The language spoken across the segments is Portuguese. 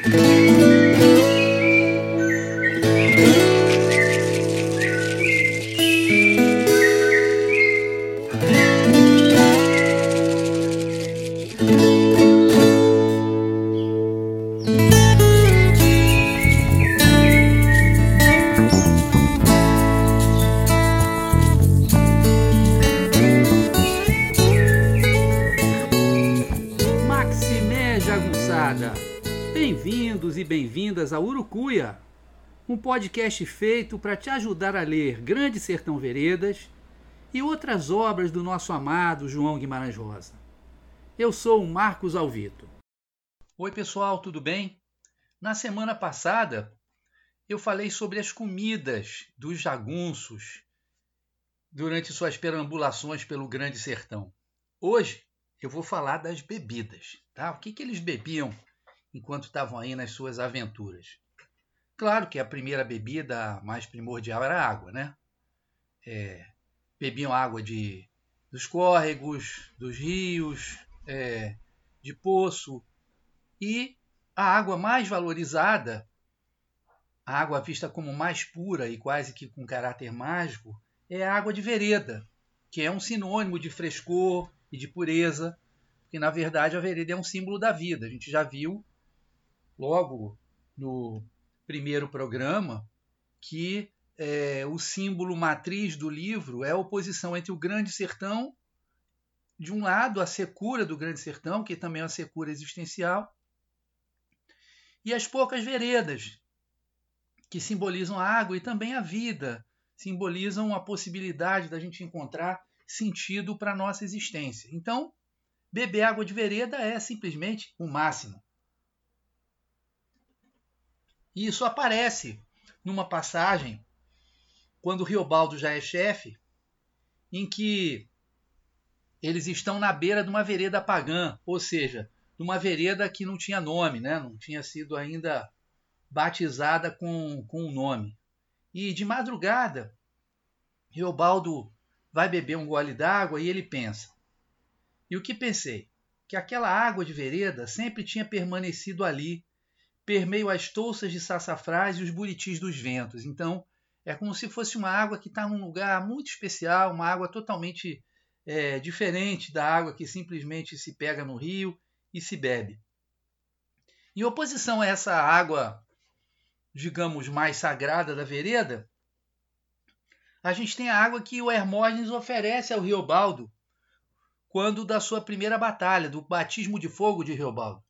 Bem-vindos podcast feito para te ajudar a ler Grande Sertão Veredas e outras obras do nosso amado João Guimarães Rosa. Eu sou o Marcos Alvito. Oi, pessoal, tudo bem? Na semana passada, eu falei sobre as comidas dos jagunços durante suas perambulações pelo Grande Sertão. Hoje, eu vou falar das bebidas, tá? O que, que eles bebiam enquanto estavam aí nas suas aventuras. Claro que a primeira bebida mais primordial era a água, né? É, bebiam água de, dos córregos, dos rios, é, de poço. E a água mais valorizada, a água vista como mais pura e quase que com caráter mágico, é a água de vereda, que é um sinônimo de frescor e de pureza, porque na verdade a vereda é um símbolo da vida. A gente já viu logo no primeiro programa que é, o símbolo matriz do livro é a oposição entre o Grande Sertão, de um lado, a secura do Grande Sertão, que também é uma secura existencial, e as poucas veredas, que simbolizam a água e também a vida, simbolizam a possibilidade da gente encontrar sentido para a nossa existência. Então, beber água de vereda é simplesmente o máximo. E isso aparece numa passagem quando Riobaldo já é chefe, em que eles estão na beira de uma vereda pagã, ou seja, de uma vereda que não tinha nome, né? não tinha sido ainda batizada com, com um nome. E de madrugada, Riobaldo vai beber um gole d'água e ele pensa. E o que pensei? Que aquela água de vereda sempre tinha permanecido ali permeio as touças de sassafrás e os buritis dos ventos. Então, é como se fosse uma água que está num lugar muito especial, uma água totalmente é, diferente da água que simplesmente se pega no rio e se bebe. Em oposição a essa água, digamos, mais sagrada da vereda, a gente tem a água que o Hermógenes oferece ao Riobaldo quando da sua primeira batalha, do batismo de fogo de Riobaldo.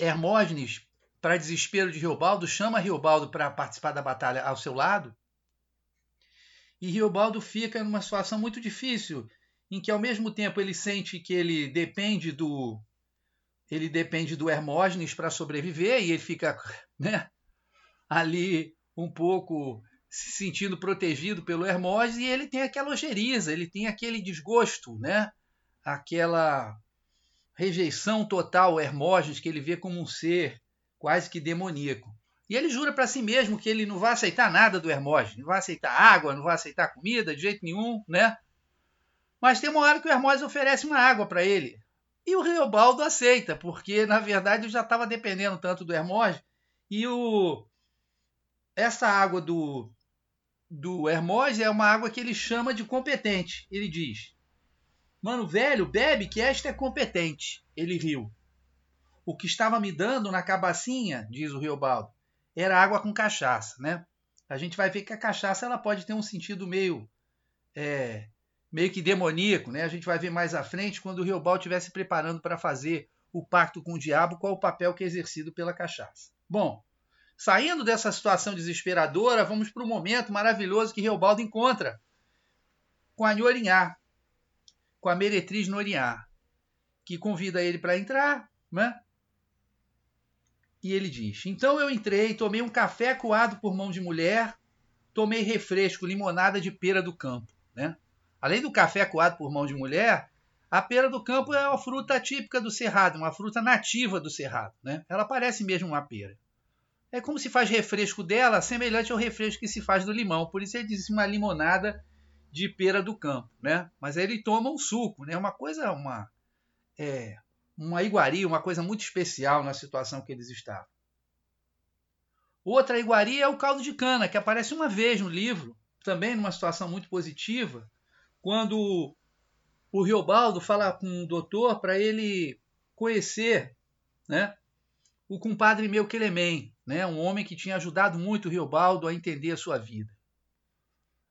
Hermógenes, para desespero de Riobaldo, chama Riobaldo para participar da batalha ao seu lado. E Riobaldo fica numa situação muito difícil, em que ao mesmo tempo ele sente que ele depende do ele depende do Hermógenes para sobreviver e ele fica, né, ali um pouco se sentindo protegido pelo Hermógenes e ele tem aquela ojeriza, ele tem aquele desgosto, né? Aquela rejeição total ao Hermógenes, que ele vê como um ser quase que demoníaco. E ele jura para si mesmo que ele não vai aceitar nada do Hermógenes, não vai aceitar água, não vai aceitar comida de jeito nenhum, né? Mas tem uma hora que o Hermógenes oferece uma água para ele. E o Riobaldo aceita, porque na verdade já estava dependendo tanto do Hermógenes. E o... essa água do, do Hermógenes é uma água que ele chama de competente. Ele diz: Mano, velho, bebe que esta é competente. Ele riu. O que estava me dando na cabacinha, diz o Riobaldo, era água com cachaça, né? A gente vai ver que a cachaça ela pode ter um sentido meio é, meio que demoníaco, né? A gente vai ver mais à frente quando o Riobaldo estiver se preparando para fazer o pacto com o diabo, qual o papel que é exercido pela cachaça. Bom, saindo dessa situação desesperadora, vamos para o momento maravilhoso que Riobaldo encontra com a Nhorinhá, com a meretriz Noriá, que convida ele para entrar, né? E ele diz: Então eu entrei, tomei um café coado por mão de mulher, tomei refresco, limonada de pera do campo, né? Além do café coado por mão de mulher, a pera do campo é uma fruta típica do cerrado, uma fruta nativa do cerrado, né? Ela parece mesmo uma pera. É como se faz refresco dela, semelhante ao refresco que se faz do limão. Por isso ele diz uma limonada de pera do campo, né? Mas aí ele toma um suco, né? Uma coisa, uma é, uma iguaria, uma coisa muito especial na situação que eles estavam. Outra iguaria é o caldo de cana, que aparece uma vez no livro, também numa situação muito positiva, quando o Riobaldo fala com o doutor para ele conhecer né, o compadre meu Quelemem, né, um homem que tinha ajudado muito o Riobaldo a entender a sua vida.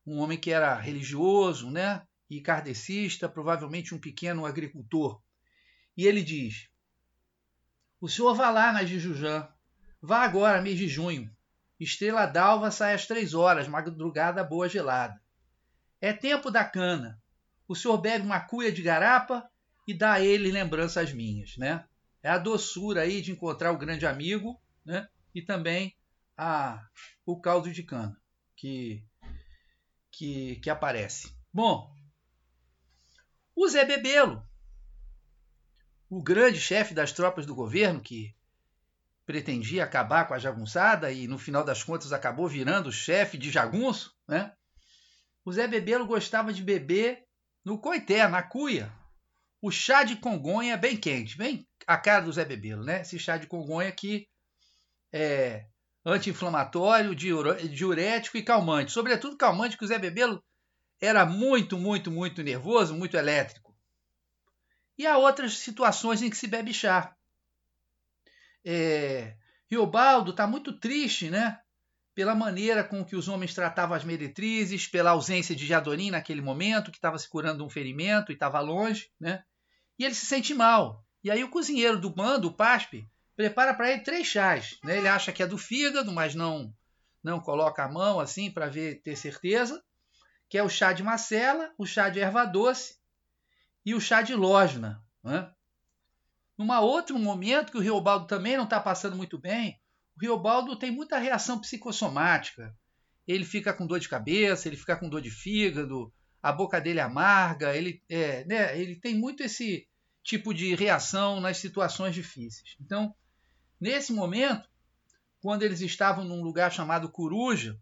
Um homem que era religioso né, e kardecista, provavelmente um pequeno agricultor. E ele diz: O senhor vá lá na Jujujã, vá agora, mês de junho. Estrela d'alva sai às três horas, madrugada boa gelada. É tempo da cana. O senhor bebe uma cuia de garapa e dá a ele lembranças minhas, né? É a doçura aí de encontrar o grande amigo, né? E também a, o caldo de cana que, que, que aparece. Bom, o Zé Bebelo, o grande chefe das tropas do governo que pretendia acabar com a jagunçada e no final das contas acabou virando chefe de jagunço, né? O Zé Bebelo gostava de beber no coité, na cuia, o chá de congonha bem quente, bem a cara do Zé Bebelo, né? Esse chá de congonha que é anti-inflamatório, diurético e calmante. Sobretudo calmante, que o Zé Bebelo era muito, muito, muito nervoso, muito elétrico. E há outras situações em que se bebe chá. É, Riobaldo está muito triste, né? Pela maneira com que os homens tratavam as meretrizes, pela ausência de Jadorim naquele momento, que estava se curando um ferimento e estava longe, né? E ele se sente mal. E aí o cozinheiro do bando, o Paspe, prepara para ele três chás. Né? Ele acha que é do fígado, mas não não coloca a mão assim para ver ter certeza. Que é o chá de macela, o chá de erva doce e o chá de lógina. Né? Num outro momento que o Riobaldo também não está passando muito bem, o Riobaldo tem muita reação psicossomática. Ele fica com dor de cabeça, ele fica com dor de fígado, a boca dele amarga, ele, é, né, ele tem muito esse tipo de reação nas situações difíceis. Então, nesse momento, quando eles estavam num lugar chamado Coruja,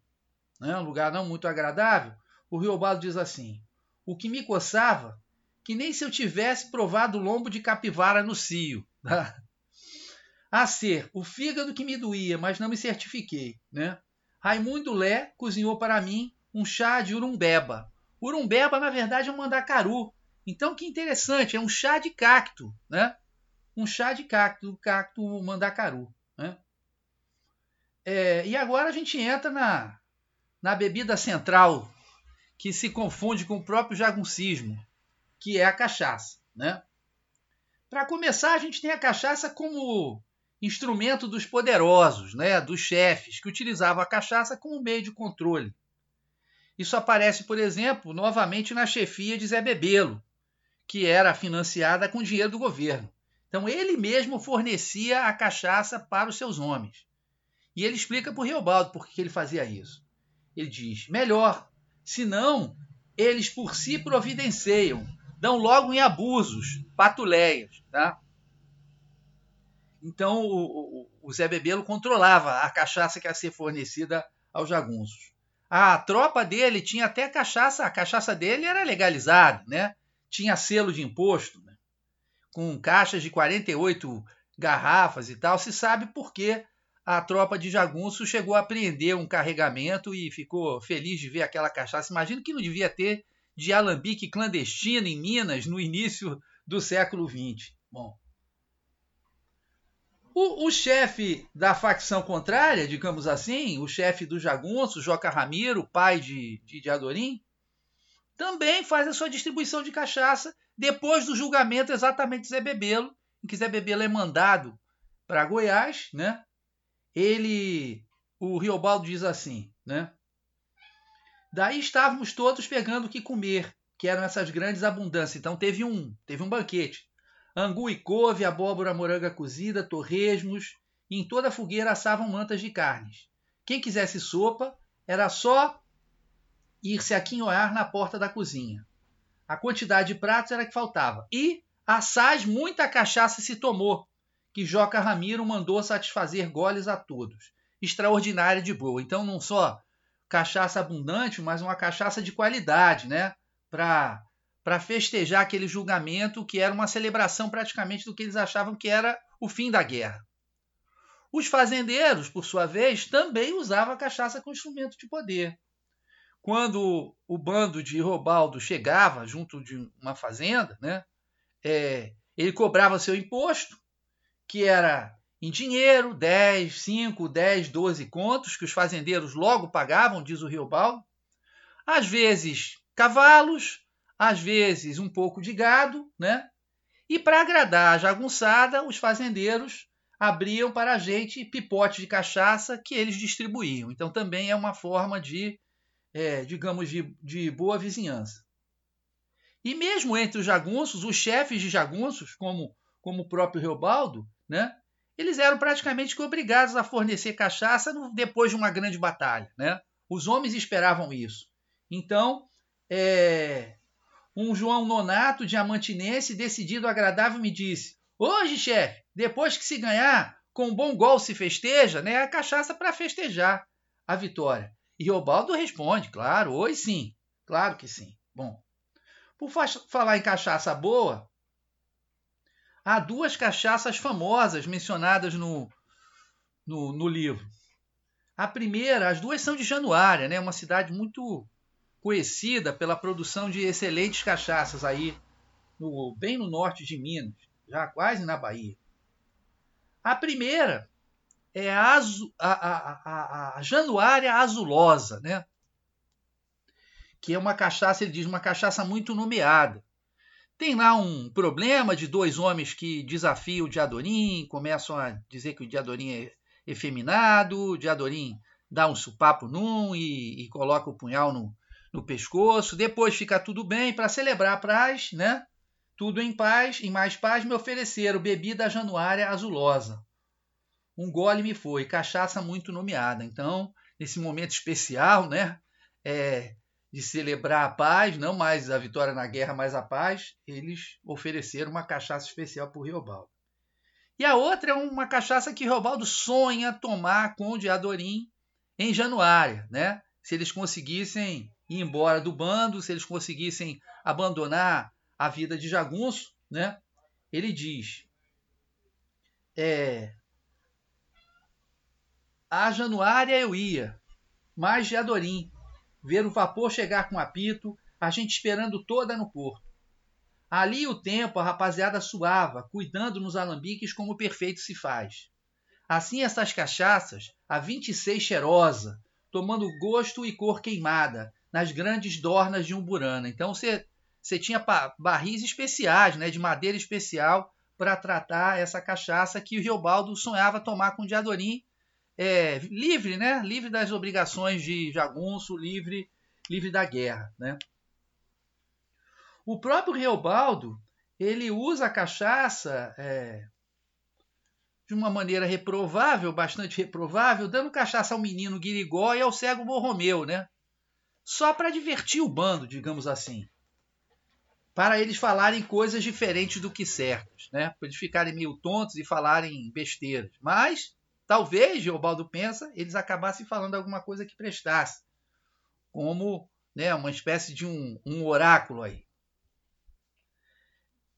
né, um lugar não muito agradável, o Riobaldo diz assim: O que me coçava que nem se eu tivesse provado lombo de capivara no cio. Tá? A ser o fígado que me doía, mas não me certifiquei. Né? Raimundo Lé cozinhou para mim um chá de urumbeba. Urumbeba, na verdade, é um mandacaru. Então, que interessante, é um chá de cacto. Né? Um chá de cacto, cacto mandacaru. Né? É, e agora a gente entra na, na bebida central, que se confunde com o próprio jaguncismo que é a cachaça. Né? Para começar, a gente tem a cachaça como instrumento dos poderosos, né, dos chefes, que utilizavam a cachaça como meio de controle. Isso aparece, por exemplo, novamente na chefia de Zé Bebelo, que era financiada com dinheiro do governo. Então ele mesmo fornecia a cachaça para os seus homens. E ele explica para o Riobaldo por que ele fazia isso. Ele diz: melhor, senão eles por si providenciam dão logo em abusos, patuleias. Tá? Então o, o, Zé Bebelo controlava a cachaça que ia ser fornecida aos jagunços. A tropa dele tinha até cachaça, a cachaça dele era legalizada, né? tinha selo de imposto? Com caixas de 48 garrafas e tal. Se sabe por que a tropa de jagunço chegou a apreender um carregamento e ficou feliz de ver aquela cachaça. Imagino que não devia ter de alambique clandestino em Minas no início do século XX. Bom, o, o chefe da facção contrária, digamos assim, o chefe do jagunço, Joca Ramiro, pai de, de, de Adorim, também faz a sua distribuição de cachaça depois do julgamento exatamente de Zé Bebelo, em que Zé Bebelo é mandado para Goiás, né? Ele, o Riobaldo diz assim, né? Daí estávamos todos pegando o que comer, que eram essas grandes abundâncias. Então teve um, teve um banquete. Angu e couve, abóbora moranga cozida, torresmos, e em toda a fogueira assavam mantas de carnes. Quem quisesse sopa, era só ir se aquinhoar na porta da cozinha. A quantidade de pratos era que faltava. E, assaz, muita cachaça se tomou, que Joca Ramiro mandou satisfazer goles a todos. Extraordinária de boa. Então, não só cachaça abundante, mas uma cachaça de qualidade, né? Para para festejar aquele julgamento que era uma celebração praticamente do que eles achavam que era o fim da guerra. Os fazendeiros, por sua vez, também usavam a cachaça como instrumento de poder. Quando o bando de Robaldo chegava junto de uma fazenda, né, é, ele cobrava seu imposto, que era em dinheiro, 10, 5, 10, 12 contos, que os fazendeiros logo pagavam, diz o Riobaldo. Às vezes cavalos, às vezes um pouco de gado, né? E para agradar a jagunçada, os fazendeiros abriam para a gente pipotes de cachaça que eles distribuíam. Então também é uma forma de, é, digamos, de, de boa vizinhança. E mesmo entre os jagunços, os chefes de jagunços, como, como o próprio Reobaldo, né, eles eram praticamente obrigados a fornecer cachaça depois de uma grande batalha. Né? Os homens esperavam isso. Então, é, um João Nonato, diamantinense, decidido agradável, me disse: Hoje, chefe, depois que se ganhar, com um bom gol se festeja, né? A cachaça para festejar a vitória. E Riobaldo responde: Claro, hoje sim. Claro que sim. Bom, por falar em cachaça boa, há duas cachaças famosas mencionadas no, no, no, livro. A primeira, as duas são de Januária, né? uma cidade muito conhecida pela produção de excelentes cachaças aí, no, bem no norte de Minas, já quase na Bahia. A primeira é a, azu, a, a, a, Januária Azulosa, né? que é uma cachaça, ele diz, uma cachaça muito nomeada. Tem lá um problema de dois homens que desafiam o Diadorim, começam a dizer que o Diadorim é efeminado, o Diadorim dá um supapo num e, e coloca o punhal no, no pescoço. Depois fica tudo bem para celebrar a paz, né? Tudo em paz, em mais paz me ofereceram bebida januária azulosa. Um gole me foi, cachaça muito nomeada. Então, nesse momento especial, né? É, de celebrar a paz, não mais a vitória na guerra, mas a paz, eles ofereceram uma cachaça especial para o Riobaldo. E a outra é uma cachaça que Riobaldo sonha tomar com o Diadorim em Januário, né? Se eles conseguissem ir embora do bando, se eles conseguissem abandonar a vida de jagunço, né? Ele diz: é, a Januária eu ia, mas Diadorim ver o vapor chegar com apito, a gente esperando toda no porto. Ali o tempo a rapaziada suava, cuidando nos alambiques como perfeito se faz. Assim essas cachaças, a 26 cheirosa, tomando gosto e cor queimada, nas grandes dornas de umburana. Então você tinha barris especiais, né, de madeira especial, para tratar essa cachaça que o Riobaldo sonhava tomar com o Diadorim é, livre, né? Livre das obrigações de jagunço, livre, livre da guerra, né? O próprio Reobaldo, ele usa a cachaça é, de uma maneira reprovável, bastante reprovável, dando cachaça ao menino Guirigó e ao cego Borromeu, né? Só para divertir o bando, digamos assim. Para eles falarem coisas diferentes do que certas, né? Para eles ficarem meio tontos e falarem besteiras. Mas talvez, Geobaldo pensa, eles acabassem falando alguma coisa que prestasse, como né, uma espécie de um, um oráculo aí.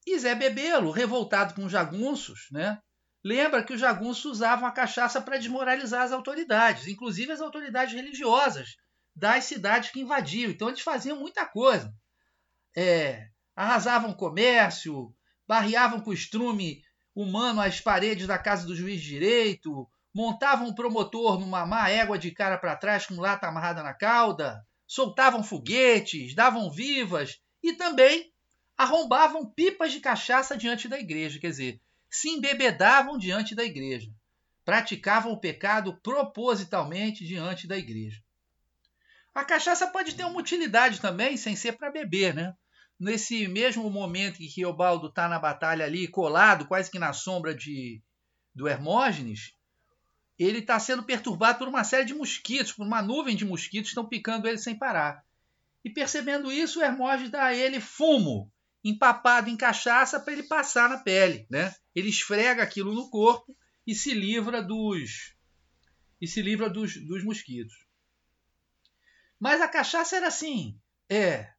E Zé Bebelo, revoltado com os jagunços, né, lembra que os jagunços usavam a cachaça para desmoralizar as autoridades, inclusive as autoridades religiosas das cidades que invadiam. Então eles faziam muita coisa. É, arrasavam comércio, barreavam com estrume humano as paredes da casa do juiz de direito, montavam um promotor numa má égua de cara para trás com lata amarrada na cauda, soltavam foguetes, davam vivas e também arrombavam pipas de cachaça diante da igreja, quer dizer, se embebedavam diante da igreja, praticavam o pecado propositalmente diante da igreja. A cachaça pode ter uma utilidade também, sem ser para beber, né? Nesse mesmo momento em que Obaldo está na batalha ali, colado quase que na sombra de, do Hermógenes, ele está sendo perturbado por uma série de mosquitos, por uma nuvem de mosquitos que estão picando ele sem parar. E percebendo isso, o Hermógenes dá a ele fumo, empapado em cachaça, para ele passar na pele. Né? Ele esfrega aquilo no corpo e se livra dos e se livra dos, dos mosquitos. Mas a cachaça era assim, é,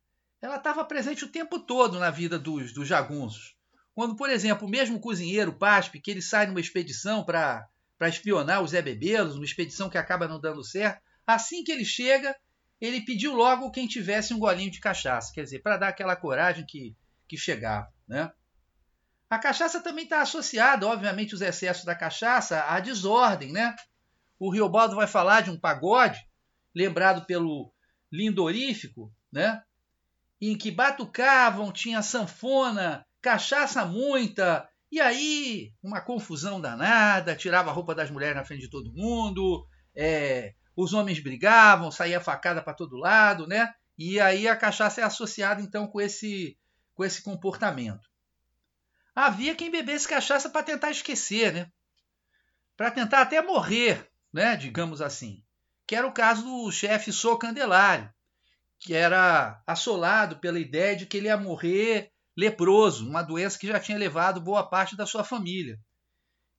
ela estava presente o tempo todo na vida dos, dos jagunços. Quando, por exemplo, o mesmo cozinheiro Paspe, que ele sai numa expedição para espionar os Zé Bebelos, uma expedição que acaba não dando certo, assim que ele chega, ele pediu logo quem tivesse um golinho de cachaça, quer dizer, para dar aquela coragem que, que chegava. Né? A cachaça também está associada, obviamente, os excessos da cachaça à desordem. Né? O Riobaldo vai falar de um pagode, lembrado pelo Lindorífico, né? em que batucavam, tinha sanfona, cachaça muita, e aí uma confusão danada, tirava a roupa das mulheres na frente de todo mundo, é, os homens brigavam, saía facada para todo lado, né? E aí a cachaça é associada então com esse, com esse comportamento. Havia quem bebesse cachaça para tentar esquecer, né? Para tentar até morrer, né? Digamos assim. Que era o caso do chefe Sou Candelário, que era assolado pela ideia de que ele ia morrer leproso, uma doença que já tinha levado boa parte da sua família.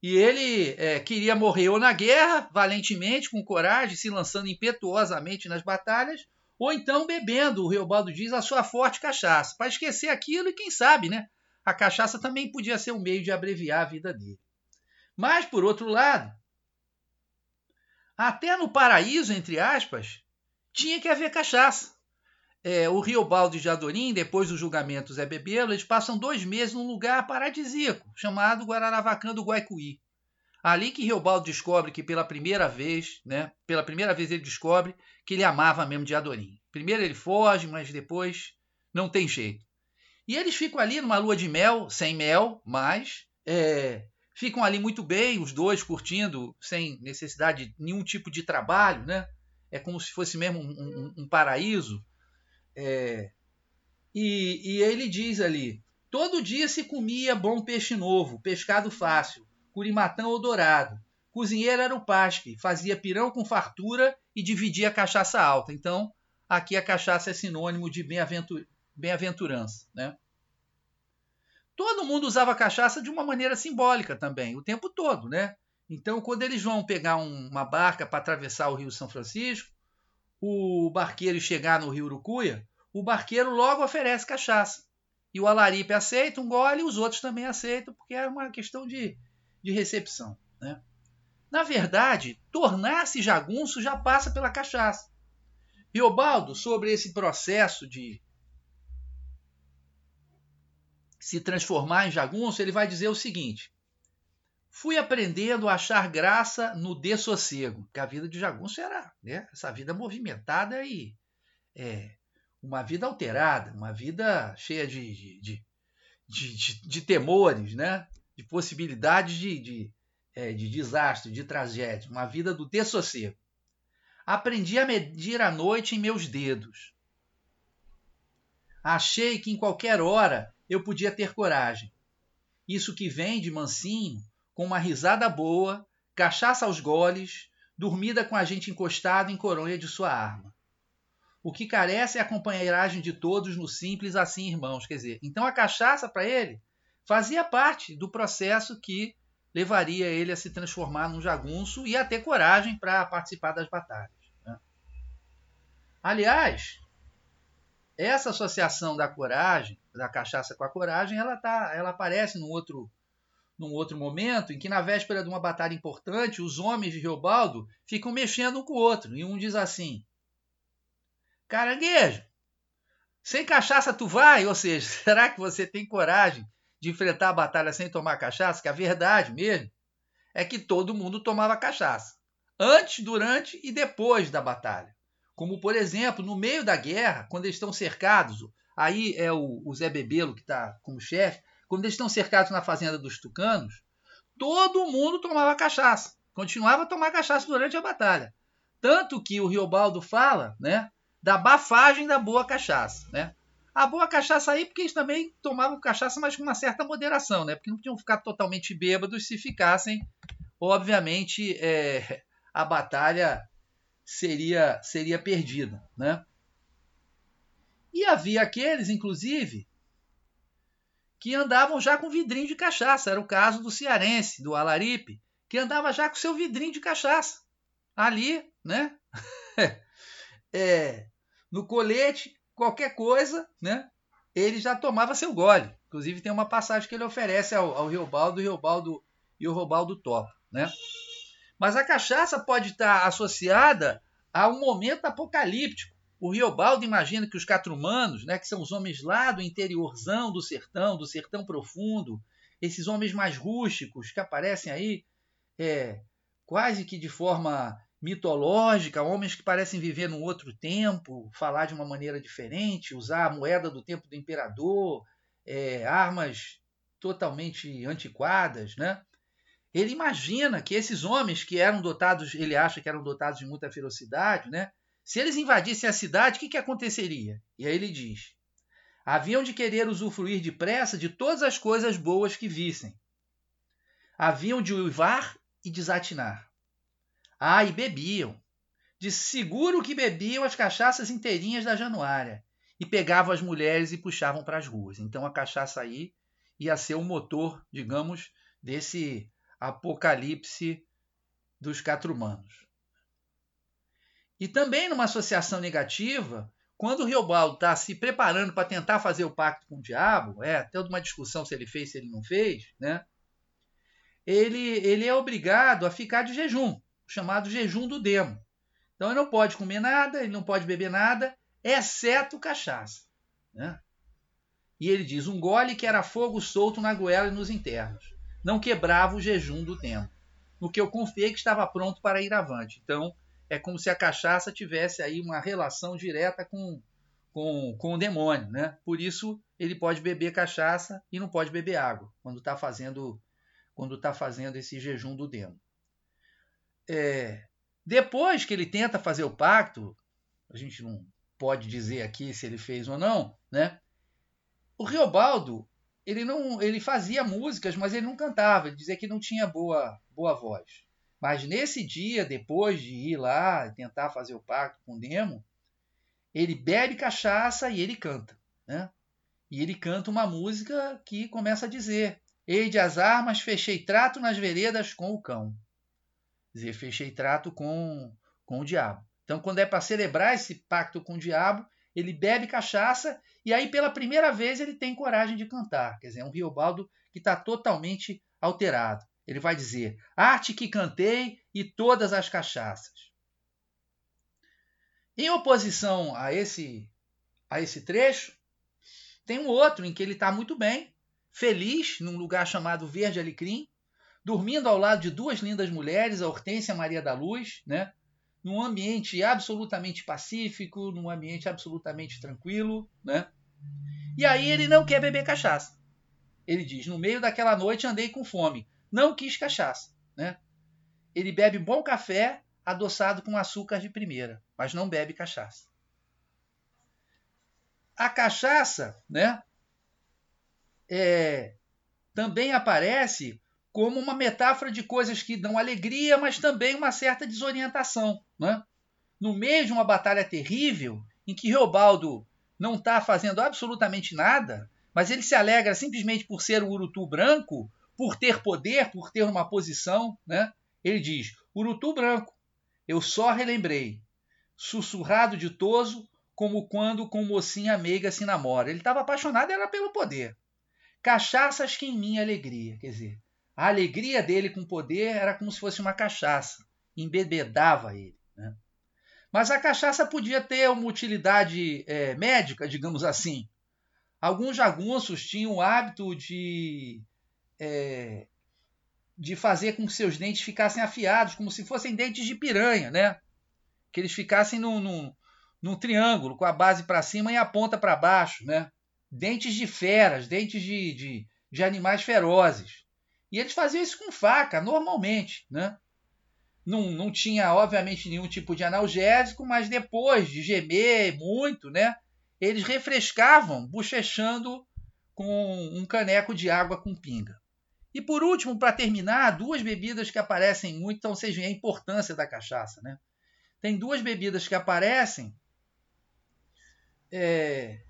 E ele é, queria morrer ou na guerra, valentemente, com coragem, se lançando impetuosamente nas batalhas, ou então bebendo, o Reobaldo diz, a sua forte cachaça, para esquecer aquilo e quem sabe, né? A cachaça também podia ser um meio de abreviar a vida dele. Mas, por outro lado, até no paraíso, entre aspas, tinha que haver cachaça é, o Riobaldo de Adorim, depois do julgamento Zé Bebelo, eles passam dois meses num lugar paradisíaco, chamado Guararavacã do Guaicuí. Ali que Riobaldo descobre que pela primeira vez, né, pela primeira vez ele descobre que ele amava mesmo de. Primeiro ele foge, mas depois não tem jeito. E eles ficam ali numa lua de mel, sem mel, mas é, ficam ali muito bem, os dois curtindo, sem necessidade de nenhum tipo de trabalho, né? É como se fosse mesmo um, um, um paraíso. É, e, e ele diz ali: todo dia se comia bom peixe novo, pescado fácil, curimatão ou dourado. Cozinheiro era o Paspe, fazia pirão com fartura e dividia cachaça alta. Então, aqui a cachaça é sinônimo de bem-aventurança. Né? Todo mundo usava cachaça de uma maneira simbólica também, o tempo todo. Né? Então, quando eles vão pegar um, uma barca para atravessar o Rio São Francisco, o barqueiro chegar no Rio Urucuia, o barqueiro logo oferece cachaça. E o Alaripe aceita um gole e os outros também aceitam, porque é uma questão de, de recepção. Né? Na verdade, tornar-se jagunço já passa pela cachaça. Riobaldo, sobre esse processo de se transformar em jagunço, ele vai dizer o seguinte: fui aprendendo a achar graça no dessossego, que a vida de jagunço era né, essa vida movimentada e é, uma vida alterada, uma vida cheia de, de, de, de, de temores, né, de possibilidades de, de, é, de desastre, de tragédia, uma vida do dessossego. Aprendi a medir a noite em meus dedos. Achei que em qualquer hora eu podia ter coragem. Isso que vem de mansinho com uma risada boa, cachaça aos goles, dormida com a gente encostado em coronha de sua arma. O que carece é a companheiragem de todos no simples assim, irmãos. Quer dizer, então a cachaça para ele fazia parte do processo que levaria ele a se transformar num jagunço e a ter coragem para participar das batalhas. Né? Aliás, essa associação da coragem, da cachaça com a coragem, ela, tá, ela aparece num outro num outro momento, em que na véspera de uma batalha importante, os homens de Riobaldo ficam mexendo um com o outro. E um diz assim: Caranguejo, sem cachaça tu vai? Ou seja, será que você tem coragem de enfrentar a batalha sem tomar cachaça? Que a verdade mesmo é que todo mundo tomava cachaça. Antes, durante e depois da batalha. Como, por exemplo, no meio da guerra, quando eles estão cercados, aí é o, o Zé Bebelo que está como chefe, quando eles estão cercados na fazenda dos tucanos, todo mundo tomava cachaça. Continuava a tomar cachaça durante a batalha. Tanto que o Riobaldo fala né, da bafagem da boa cachaça. Né? A boa cachaça aí, porque eles também tomavam cachaça, mas com uma certa moderação, né? porque não podiam ficar totalmente bêbados se ficassem, obviamente, é, a batalha seria, seria perdida. Né? E havia aqueles, inclusive, que andavam já com vidrinho de cachaça. Era o caso do cearense, do Alaripe, que andava já com seu vidrinho de cachaça. Ali, né? é, no colete, qualquer coisa, né? Ele já tomava seu gole. Inclusive tem uma passagem que ele oferece ao, ao Riobaldo, Riobaldo e o Robaldo topa, né? Mas a cachaça pode estar associada a um momento apocalíptico. O Riobaldo imagina que os catrumanos, né, que são os homens lá do interiorzão do sertão, do sertão profundo, esses homens mais rústicos que aparecem aí é, quase que de forma mitológica, homens que parecem viver num outro tempo, falar de uma maneira diferente, usar a moeda do tempo do imperador, é, armas totalmente antiquadas, né? Ele imagina que esses homens que eram dotados, ele acha que eram dotados de muita ferocidade, né? Se eles invadissem a cidade, o que, que aconteceria? E aí ele diz: haviam de querer usufruir depressa de todas as coisas boas que vissem. Haviam de uivar e desatinar. Ah, e bebiam. De seguro que bebiam as cachaças inteirinhas da Januária e pegavam as mulheres e puxavam para as ruas. Então a cachaça aí ia ser o motor, digamos, desse Apocalipse dos Catrumanos. E também numa associação negativa, quando o Riobaldo está se preparando para tentar fazer o pacto com o diabo, é até uma discussão se ele fez, se ele não fez, né? Ele, ele é obrigado a ficar de jejum, chamado jejum do demo. Então ele não pode comer nada, ele não pode beber nada, exceto cachaça. Né? E ele diz: um gole que era fogo solto na goela e nos internos não quebrava o jejum do tempo, no que eu confiei que estava pronto para ir avante. Então, é como se a cachaça tivesse aí uma relação direta com, com, com o demônio, né? Por isso, ele pode beber cachaça e não pode beber água quando está fazendo quando está fazendo esse jejum do demo. É, depois que ele tenta fazer o pacto, a gente não pode dizer aqui se ele fez ou não, né? O Riobaldo ele não ele fazia músicas, mas ele não cantava, ele dizia que não tinha boa boa voz. Mas nesse dia, depois de ir lá tentar fazer o pacto com o Nemo, ele bebe cachaça e ele canta, né? E ele canta uma música que começa a dizer: Hei de as armas, fechei trato nas veredas com o cão. Dizer, fechei trato com, com o diabo. Então, quando é para celebrar esse pacto com o diabo, ele bebe cachaça e aí pela primeira vez ele tem coragem de cantar. Quer dizer, é um Riobaldo que está totalmente alterado. Ele vai dizer: arte que cantei e todas as cachaças. Em oposição a esse a esse trecho, tem um outro em que ele está muito bem, feliz, num lugar chamado Verde Alecrim, dormindo ao lado de duas lindas mulheres, a Hortência Maria da Luz, né? num ambiente absolutamente pacífico, num ambiente absolutamente tranquilo, né? E aí ele não quer beber cachaça. Ele diz: no meio daquela noite andei com fome, não quis cachaça, né? Ele bebe bom café adoçado com açúcar de primeira, mas não bebe cachaça. A cachaça, né? É, também aparece como uma metáfora de coisas que dão alegria, mas também uma certa desorientação. Né? No meio de uma batalha terrível, em que Reobaldo não está fazendo absolutamente nada, mas ele se alegra simplesmente por ser o Urutu branco, por ter poder, por ter uma posição. Né? Ele diz: Urutu branco, eu só relembrei, sussurrado ditoso, como quando com mocinha meiga se namora. Ele estava apaixonado era pelo poder. Cachaças que em mim alegria. Quer dizer, a alegria dele com o poder era como se fosse uma cachaça, embebedava ele. Né? Mas a cachaça podia ter uma utilidade é, médica, digamos assim. Alguns jagunços tinham o hábito de, é, de fazer com que seus dentes ficassem afiados, como se fossem dentes de piranha, né? Que eles ficassem num, num, num triângulo, com a base para cima e a ponta para baixo, né? Dentes de feras, dentes de, de, de animais ferozes. E eles faziam isso com faca, normalmente, né? Não, não tinha, obviamente, nenhum tipo de analgésico, mas depois de gemer muito, né? Eles refrescavam, bochechando com um caneco de água com pinga. E por último, para terminar, duas bebidas que aparecem muito, então veem a importância da cachaça, né? Tem duas bebidas que aparecem é,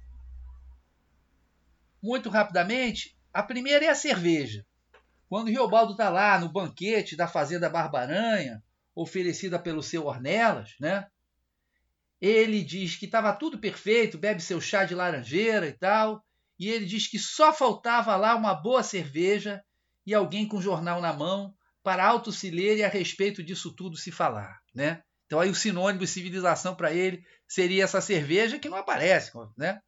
muito rapidamente. A primeira é a cerveja. Quando Riobaldo está lá no banquete da fazenda Barbaranha, oferecida pelo seu Ornelas, né? ele diz que estava tudo perfeito, bebe seu chá de laranjeira e tal, e ele diz que só faltava lá uma boa cerveja e alguém com jornal na mão para alto se ler e a respeito disso tudo se falar, né? Então aí o sinônimo de civilização para ele seria essa cerveja que não aparece, né?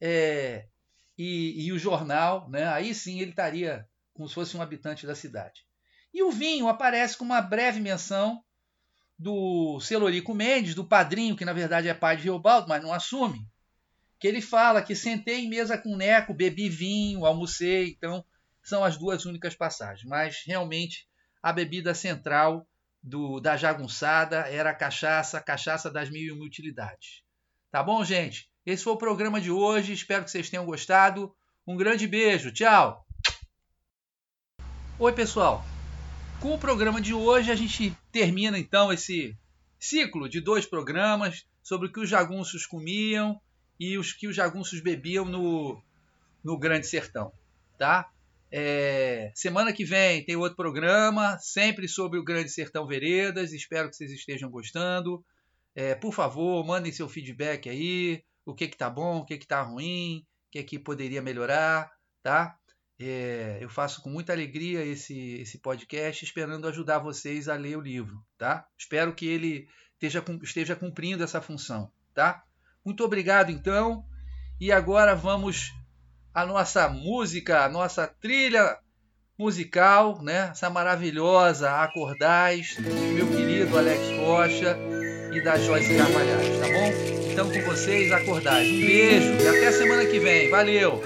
É, e, e, o jornal, né? Aí sim ele estaria como se fosse um habitante da cidade. E o vinho aparece com uma breve menção do Celorico Mendes, do padrinho, que na verdade é pai de Riobaldo, mas não assume, que ele fala que sentei em mesa com Neco, bebi vinho, almocei, então são as duas únicas passagens. Mas realmente a bebida central do, da jagunçada era a cachaça, a cachaça das mil e uma utilidades. Tá bom, gente? Esse foi o programa de hoje, espero que vocês tenham gostado. Um grande beijo, tchau! Oi, pessoal! Com o programa de hoje, a gente termina então esse ciclo de dois programas sobre o que os jagunços comiam e os que os jagunços bebiam no, no Grande Sertão, tá? É, semana que vem tem outro programa, sempre sobre o Grande Sertão Veredas. Espero que vocês estejam gostando. É, por favor, mandem seu feedback aí. O que que tá bom, o que que tá ruim, o que que poderia melhorar, tá? É, eu faço com muita alegria esse, esse podcast, esperando ajudar vocês a ler o livro, tá? Espero que ele esteja, esteja cumprindo essa função, tá? Muito obrigado, então. E agora vamos à nossa música, a nossa trilha musical, né? Essa maravilhosa Acordais, meu querido Alex Rocha e da Joyce Carvalhais, tá bom? Então com vocês, Acordais. Um beijo e até semana que vem. Valeu!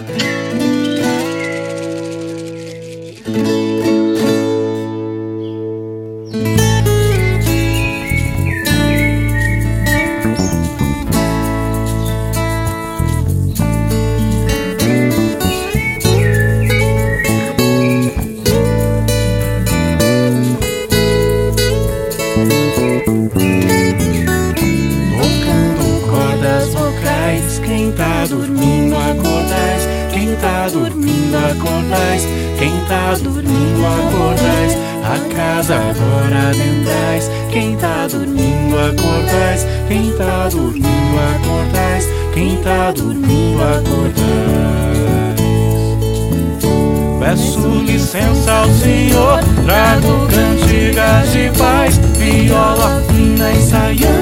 Senhor, trago cantigas de paz, viola fina ensaiando,